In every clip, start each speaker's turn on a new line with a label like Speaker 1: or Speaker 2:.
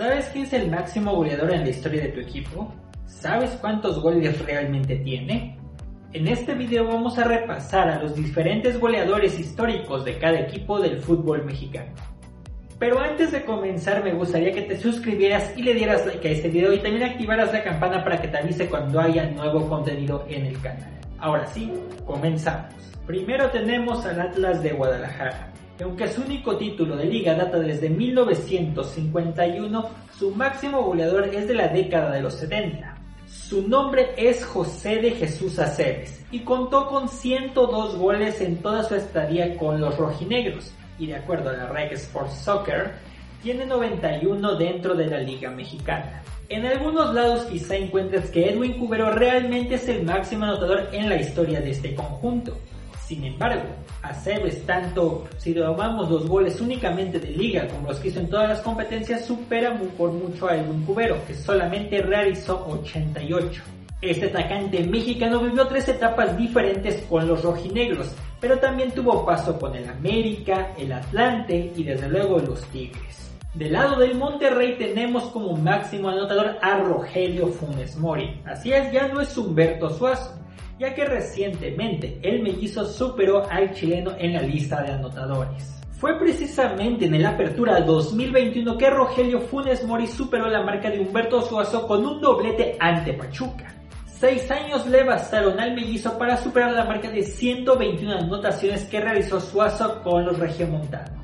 Speaker 1: ¿Sabes quién es el máximo goleador en la historia de tu equipo? ¿Sabes cuántos goles realmente tiene? En este video vamos a repasar a los diferentes goleadores históricos de cada equipo del fútbol mexicano. Pero antes de comenzar me gustaría que te suscribieras y le dieras like a este video y también activaras la campana para que te avise cuando haya nuevo contenido en el canal. Ahora sí, comenzamos. Primero tenemos al Atlas de Guadalajara que aunque su único título de liga data desde 1951, su máximo goleador es de la década de los 70. Su nombre es José de Jesús Aceves y contó con 102 goles en toda su estadía con los rojinegros y de acuerdo a la Reg Sports Soccer, tiene 91 dentro de la liga mexicana. En algunos lados quizá encuentres que Edwin Cubero realmente es el máximo anotador en la historia de este conjunto. Sin embargo, Aceves tanto si tomamos los goles únicamente de liga como los que hizo en todas las competencias supera por mucho a Edwin Cubero, que solamente realizó 88. Este atacante mexicano vivió tres etapas diferentes con los rojinegros, pero también tuvo paso con el América, el Atlante y desde luego los Tigres. Del lado del Monterrey tenemos como máximo anotador a Rogelio Funes Mori. Así es, ya no es Humberto Suazo ya que recientemente el mellizo superó al chileno en la lista de anotadores. Fue precisamente en el Apertura 2021 que Rogelio Funes Mori superó la marca de Humberto Suazo con un doblete ante Pachuca. Seis años le bastaron al mellizo para superar la marca de 121 anotaciones que realizó Suazo con los regiomontanos.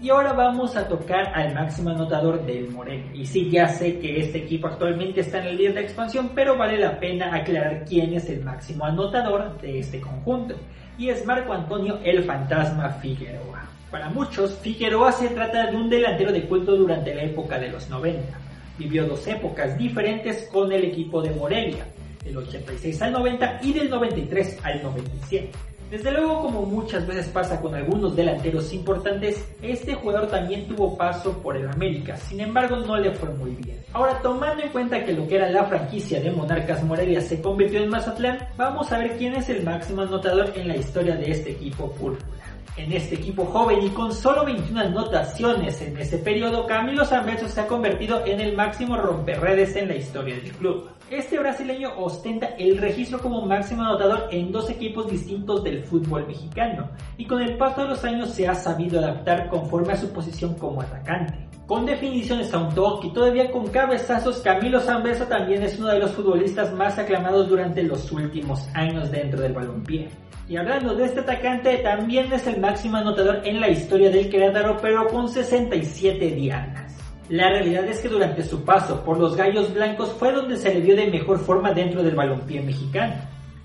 Speaker 1: Y ahora vamos a tocar al máximo anotador del Morelia. Y sí, ya sé que este equipo actualmente está en el líder de expansión, pero vale la pena aclarar quién es el máximo anotador de este conjunto. Y es Marco Antonio el Fantasma Figueroa. Para muchos, Figueroa se trata de un delantero de culto durante la época de los 90. Vivió dos épocas diferentes con el equipo de Morelia, del 86 al 90 y del 93 al 97. Desde luego, como muchas veces pasa con algunos delanteros importantes, este jugador también tuvo paso por el América, sin embargo no le fue muy bien. Ahora, tomando en cuenta que lo que era la franquicia de Monarcas Morelia se convirtió en Mazatlán, vamos a ver quién es el máximo anotador en la historia de este equipo púrpura. En este equipo joven y con solo 21 anotaciones en ese periodo, Camilo Zambeso se ha convertido en el máximo romperredes en la historia del club. Este brasileño ostenta el registro como máximo anotador en dos equipos distintos del fútbol mexicano y con el paso de los años se ha sabido adaptar conforme a su posición como atacante. Con definiciones a un toque y todavía con cabezazos, Camilo Zambeso también es uno de los futbolistas más aclamados durante los últimos años dentro del balompié. Y hablando de este atacante, también es el máximo anotador en la historia del Querétaro, pero con 67 dianas. La realidad es que durante su paso por los Gallos Blancos fue donde se le vio de mejor forma dentro del balompié mexicano.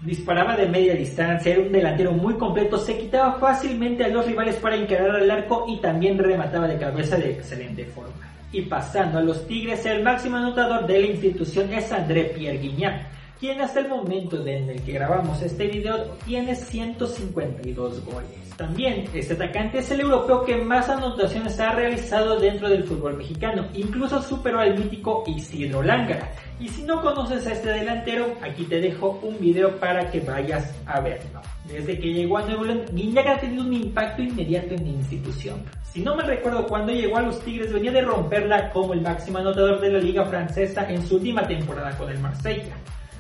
Speaker 1: Disparaba de media distancia, era un delantero muy completo, se quitaba fácilmente a los rivales para encarar al arco y también remataba de cabeza de excelente forma. Y pasando a los Tigres, el máximo anotador de la institución es André Pierre Guignac, quien hasta el momento en el que grabamos este video tiene 152 goles. También, este atacante es el europeo que más anotaciones ha realizado dentro del fútbol mexicano, incluso superó al mítico Isidro Lángara. Y si no conoces a este delantero, aquí te dejo un video para que vayas a verlo. Desde que llegó a Nuevo León, ha tenido un impacto inmediato en la institución. Si no me recuerdo cuando llegó a los Tigres, venía de romperla como el máximo anotador de la liga francesa en su última temporada con el Marsella.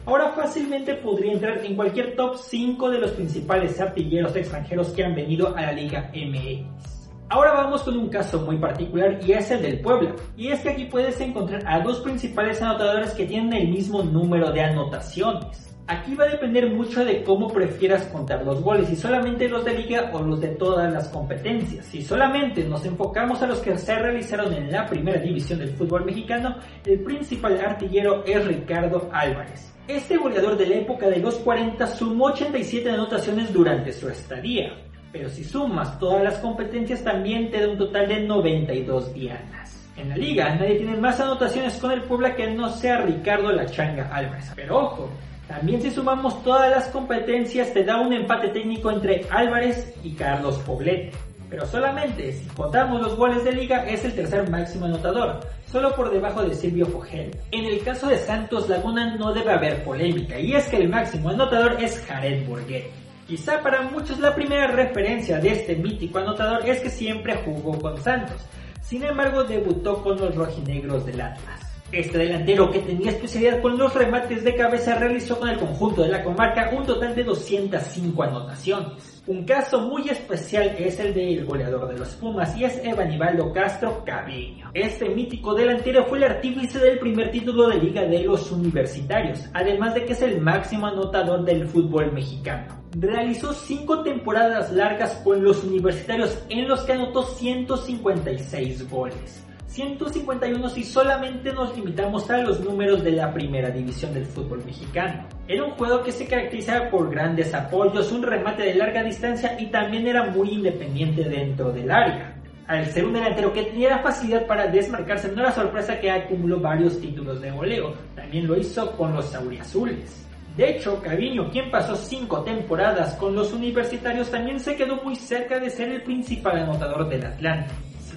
Speaker 1: Ahora fácilmente podría entrar en cualquier top 5 de los principales artilleros extranjeros que han venido a la Liga MX. Ahora vamos con un caso muy particular y es el del Puebla. Y es que aquí puedes encontrar a dos principales anotadores que tienen el mismo número de anotaciones. Aquí va a depender mucho de cómo prefieras contar los goles, si solamente los de liga o los de todas las competencias. Si solamente nos enfocamos a los que se realizaron en la primera división del fútbol mexicano, el principal artillero es Ricardo Álvarez. Este goleador de la época de los 40 sumó 87 anotaciones durante su estadía, pero si sumas todas las competencias también te da un total de 92 dianas. En la liga nadie tiene más anotaciones con el Puebla que no sea Ricardo La Changa Álvarez. Pero ojo, también si sumamos todas las competencias te da un empate técnico entre Álvarez y Carlos Poblete. Pero solamente si contamos los goles de liga es el tercer máximo anotador, solo por debajo de Silvio Fogel. En el caso de Santos Laguna no debe haber polémica, y es que el máximo anotador es Jared Burguet. Quizá para muchos la primera referencia de este mítico anotador es que siempre jugó con Santos, sin embargo debutó con los rojinegros del Atlas. Este delantero que tenía especialidad con los remates de cabeza realizó con el conjunto de la comarca un total de 205 anotaciones. Un caso muy especial es el del goleador de los Pumas y es Evanibaldo Castro Caviño. Este mítico delantero fue el artífice del primer título de liga de los universitarios, además de que es el máximo anotador del fútbol mexicano. Realizó cinco temporadas largas con los universitarios en los que anotó 156 goles. 151 si solamente nos limitamos a los números de la primera división del fútbol mexicano. Era un juego que se caracterizaba por grandes apoyos, un remate de larga distancia y también era muy independiente dentro del área. Al ser un delantero que tenía la facilidad para desmarcarse, no era sorpresa que acumuló varios títulos de goleo, también lo hizo con los auriazules. De hecho, Caviño, quien pasó cinco temporadas con los universitarios, también se quedó muy cerca de ser el principal anotador del Atlante.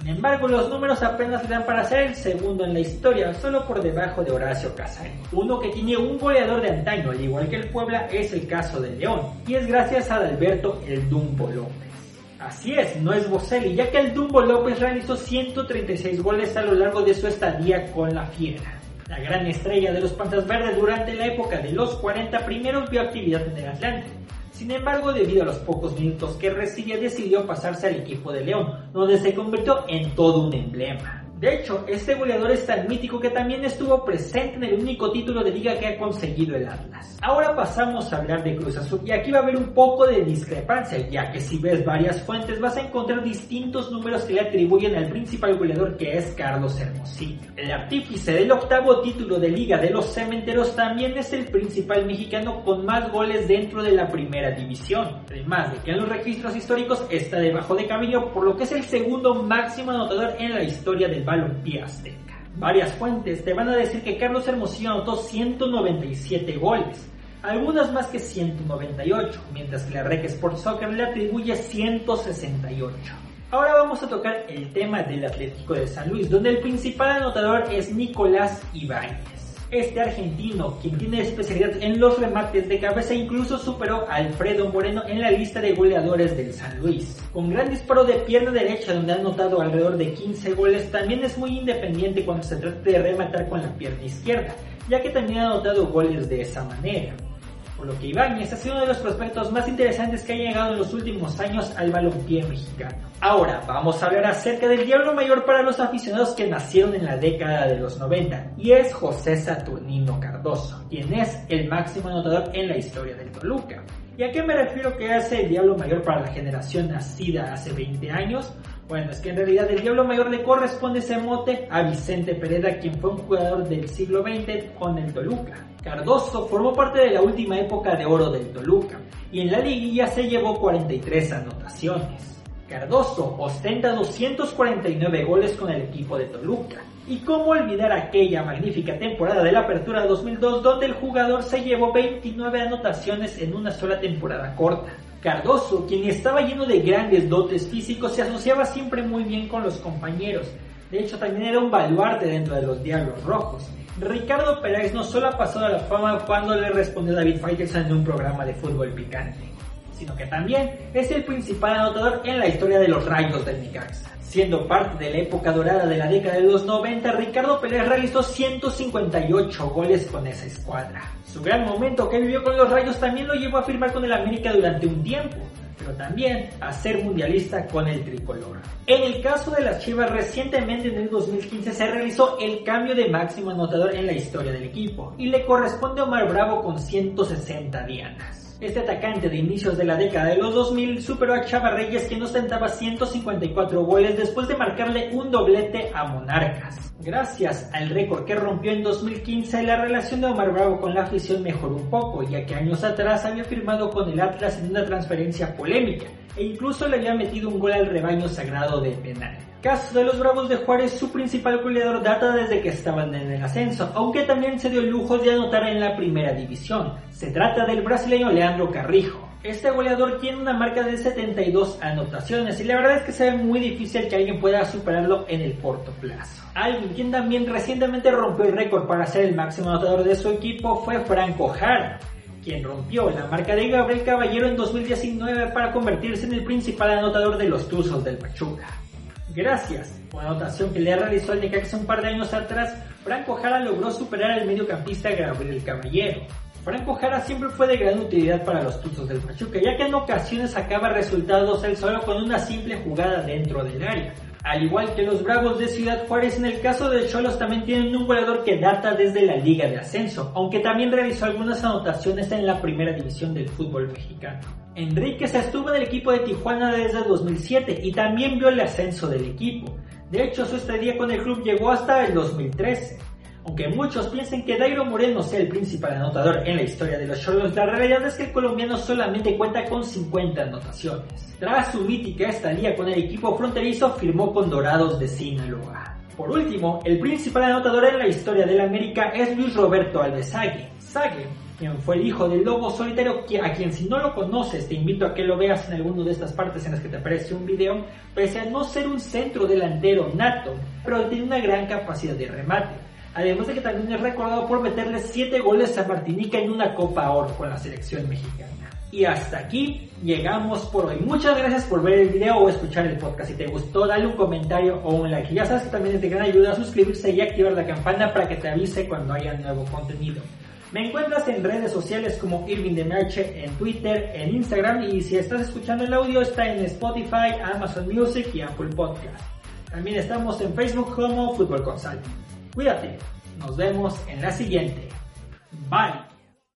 Speaker 1: Sin embargo, los números apenas le dan para ser el segundo en la historia, solo por debajo de Horacio Casario. Uno que tiene un goleador de antaño, al igual que el Puebla, es el caso de León, y es gracias a Alberto el Dumbo López. Así es, no es Boselli, ya que el Dumbo López realizó 136 goles a lo largo de su estadía con la Fiera. La gran estrella de los Panzas Verdes durante la época de los 40 primeros vio actividad en el Atlante, sin embargo, debido a los pocos minutos que recibía, decidió pasarse al equipo de León, donde se convirtió en todo un emblema. De hecho, este goleador es tan mítico que también estuvo presente en el único título de liga que ha conseguido el Atlas. Ahora pasamos a hablar de Cruz Azul y aquí va a haber un poco de discrepancia, ya que si ves varias fuentes vas a encontrar distintos números que le atribuyen al principal goleador que es Carlos Hermosillo. El artífice del octavo título de liga de los cementeros también es el principal mexicano con más goles dentro de la primera división. Además de que en los registros históricos está debajo de Camillo, por lo que es el segundo máximo anotador en la historia del balompié azteca. Varias fuentes te van a decir que Carlos Hermosillo anotó 197 goles, algunas más que 198, mientras que la Rec Sport Soccer le atribuye 168. Ahora vamos a tocar el tema del Atlético de San Luis, donde el principal anotador es Nicolás Ibáñez. Este argentino, quien tiene especialidad en los remates de cabeza, incluso superó a Alfredo Moreno en la lista de goleadores del San Luis. Con gran disparo de pierna derecha, donde ha anotado alrededor de 15 goles, también es muy independiente cuando se trata de rematar con la pierna izquierda, ya que también ha anotado goles de esa manera por lo que Ibáñez ha sido uno de los prospectos más interesantes que ha llegado en los últimos años al balompié mexicano. Ahora vamos a hablar acerca del diablo mayor para los aficionados que nacieron en la década de los 90 y es José Saturnino Cardoso, quien es el máximo anotador en la historia del Toluca. ¿Y a qué me refiero que hace el diablo mayor para la generación nacida hace 20 años? Bueno, es que en realidad el Diablo Mayor le corresponde ese mote a Vicente Pereda, quien fue un jugador del siglo XX con el Toluca. Cardoso formó parte de la última época de oro del Toluca y en la liguilla se llevó 43 anotaciones. Cardoso ostenta 249 goles con el equipo de Toluca. Y cómo olvidar aquella magnífica temporada de la Apertura 2002 donde el jugador se llevó 29 anotaciones en una sola temporada corta. Cardoso, quien estaba lleno de grandes dotes físicos, se asociaba siempre muy bien con los compañeros. De hecho, también era un baluarte dentro de los Diablos Rojos. Ricardo Pérez no solo ha pasado a la fama cuando le respondió David Faitelson en un programa de fútbol picante, sino que también es el principal anotador en la historia de los Rayos del Necaxa. Siendo parte de la época dorada de la década de los 90, Ricardo Pérez realizó 158 goles con esa escuadra. Su gran momento que vivió con los Rayos también lo llevó a firmar con el América durante un tiempo, pero también a ser mundialista con el tricolor. En el caso de las Chivas, recientemente en el 2015 se realizó el cambio de máximo anotador en la historia del equipo y le corresponde a Omar Bravo con 160 dianas. Este atacante de inicios de la década de los 2000 superó a Chava Reyes quien ostentaba 154 goles después de marcarle un doblete a Monarcas. Gracias al récord que rompió en 2015, la relación de Omar Bravo con la afición mejoró un poco, ya que años atrás había firmado con el Atlas en una transferencia polémica e incluso le había metido un gol al rebaño sagrado de penal. Caso de los Bravos de Juárez, su principal goleador data desde que estaban en el ascenso, aunque también se dio el lujo de anotar en la primera división. Se trata del brasileño Leandro Carrijo. Este goleador tiene una marca de 72 anotaciones y la verdad es que se ve muy difícil que alguien pueda superarlo en el corto plazo. Alguien quien también recientemente rompió el récord para ser el máximo anotador de su equipo fue Franco Jara, quien rompió la marca de Gabriel Caballero en 2019 para convertirse en el principal anotador de los Tuzos del Pachuca. Gracias a una anotación que le realizó el Necaxa un par de años atrás, Franco Jara logró superar al mediocampista Gabriel Caballero. Franco Jara siempre fue de gran utilidad para los Tuzos del Pachuca, ya que en ocasiones sacaba resultados él solo con una simple jugada dentro del área. Al igual que los Bravos de Ciudad Juárez, en el caso de Cholos también tienen un goleador que data desde la Liga de Ascenso, aunque también realizó algunas anotaciones en la primera división del fútbol mexicano. Enríquez estuvo en el equipo de Tijuana desde 2007 y también vio el ascenso del equipo. De hecho, su estadía con el club llegó hasta el 2013. Aunque muchos piensen que Dairo Moreno sea el principal anotador en la historia de los Cholos, la realidad es que el colombiano solamente cuenta con 50 anotaciones. Tras su mítica estadía con el equipo fronterizo, firmó con Dorados de Sinaloa. Por último, el principal anotador en la historia del América es Luis Roberto Alves Sague. Sague, quien fue el hijo del lobo solitario, a quien si no lo conoces te invito a que lo veas en alguna de estas partes en las que te aparece un video, pese a no ser un centro delantero nato, pero tiene una gran capacidad de remate además de que también es recordado por meterle 7 goles a Martinica en una Copa Oro con la selección mexicana. Y hasta aquí llegamos por hoy. Muchas gracias por ver el video o escuchar el podcast. Si te gustó, dale un comentario o un like. Ya sabes que también es de gran ayuda a suscribirse y activar la campana para que te avise cuando haya nuevo contenido. Me encuentras en redes sociales como Irving de Merche, en Twitter, en Instagram y si estás escuchando el audio está en Spotify, Amazon Music y Apple Podcast. También estamos en Facebook como Fútbol Consulting. Cuídate. Nos vemos en la siguiente. Bye.